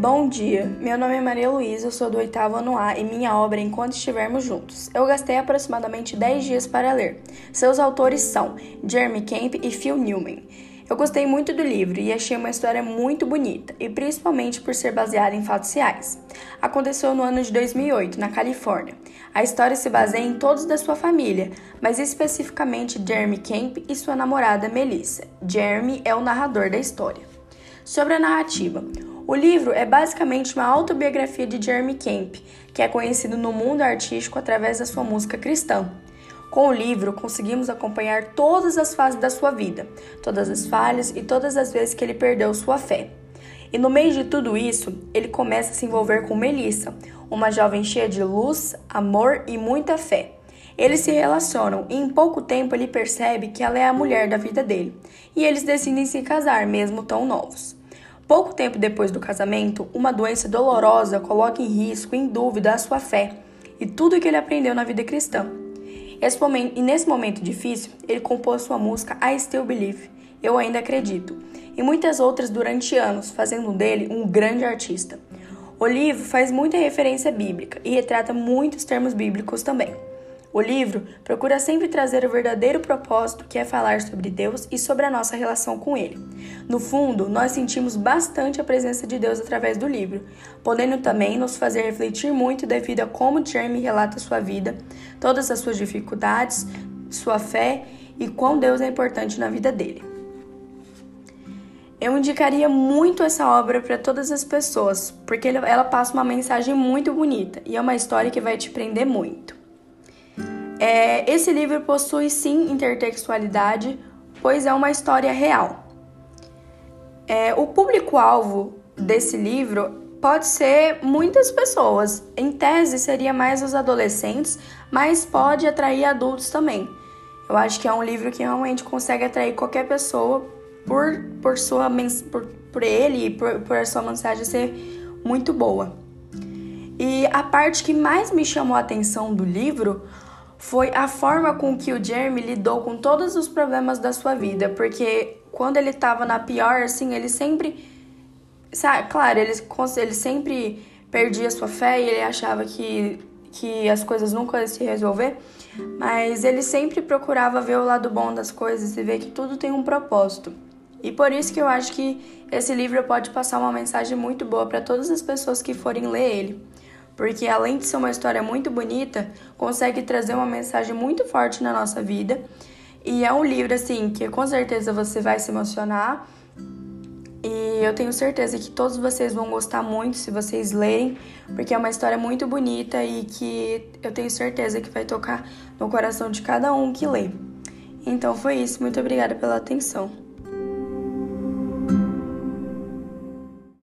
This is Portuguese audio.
Bom dia, meu nome é Maria Luísa, eu sou do oitavo ano A e minha obra é Enquanto Estivermos Juntos. Eu gastei aproximadamente 10 dias para ler. Seus autores são Jeremy Camp e Phil Newman. Eu gostei muito do livro e achei uma história muito bonita, e principalmente por ser baseada em fatos reais. Aconteceu no ano de 2008, na Califórnia. A história se baseia em todos da sua família, mas especificamente Jeremy Camp e sua namorada Melissa. Jeremy é o narrador da história. Sobre a narrativa, o livro é basicamente uma autobiografia de Jeremy Camp, que é conhecido no mundo artístico através da sua música cristã. Com o livro, conseguimos acompanhar todas as fases da sua vida, todas as falhas e todas as vezes que ele perdeu sua fé. E no meio de tudo isso, ele começa a se envolver com Melissa, uma jovem cheia de luz, amor e muita fé. Eles se relacionam e em pouco tempo ele percebe que ela é a mulher da vida dele, e eles decidem se casar, mesmo tão novos. Pouco tempo depois do casamento, uma doença dolorosa coloca em risco, em dúvida, a sua fé e tudo o que ele aprendeu na vida cristã. Momento, e nesse momento difícil, ele compôs sua música I Still Believe, Eu Ainda Acredito, e muitas outras durante anos, fazendo dele um grande artista. O livro faz muita referência bíblica e retrata muitos termos bíblicos também. O livro procura sempre trazer o verdadeiro propósito, que é falar sobre Deus e sobre a nossa relação com Ele. No fundo, nós sentimos bastante a presença de Deus através do livro, podendo também nos fazer refletir muito devido a como Jeremy relata sua vida, todas as suas dificuldades, sua fé e quão Deus é importante na vida dele. Eu indicaria muito essa obra para todas as pessoas, porque ela passa uma mensagem muito bonita e é uma história que vai te prender muito. É, esse livro possui sim intertextualidade, pois é uma história real. É, o público-alvo desse livro pode ser muitas pessoas. Em tese, seria mais os adolescentes, mas pode atrair adultos também. Eu acho que é um livro que realmente consegue atrair qualquer pessoa por, por, sua, por, por ele e por, por a sua mensagem ser muito boa. E a parte que mais me chamou a atenção do livro foi a forma com que o Jeremy lidou com todos os problemas da sua vida, porque quando ele estava na pior, assim, ele sempre. Sabe, claro, ele, ele sempre perdia sua fé e ele achava que, que as coisas nunca iam se resolver, mas ele sempre procurava ver o lado bom das coisas e ver que tudo tem um propósito. E por isso que eu acho que esse livro pode passar uma mensagem muito boa para todas as pessoas que forem ler ele porque além de ser uma história muito bonita, consegue trazer uma mensagem muito forte na nossa vida. E é um livro assim que com certeza você vai se emocionar. E eu tenho certeza que todos vocês vão gostar muito se vocês lerem, porque é uma história muito bonita e que eu tenho certeza que vai tocar no coração de cada um que lê. Então foi isso, muito obrigada pela atenção.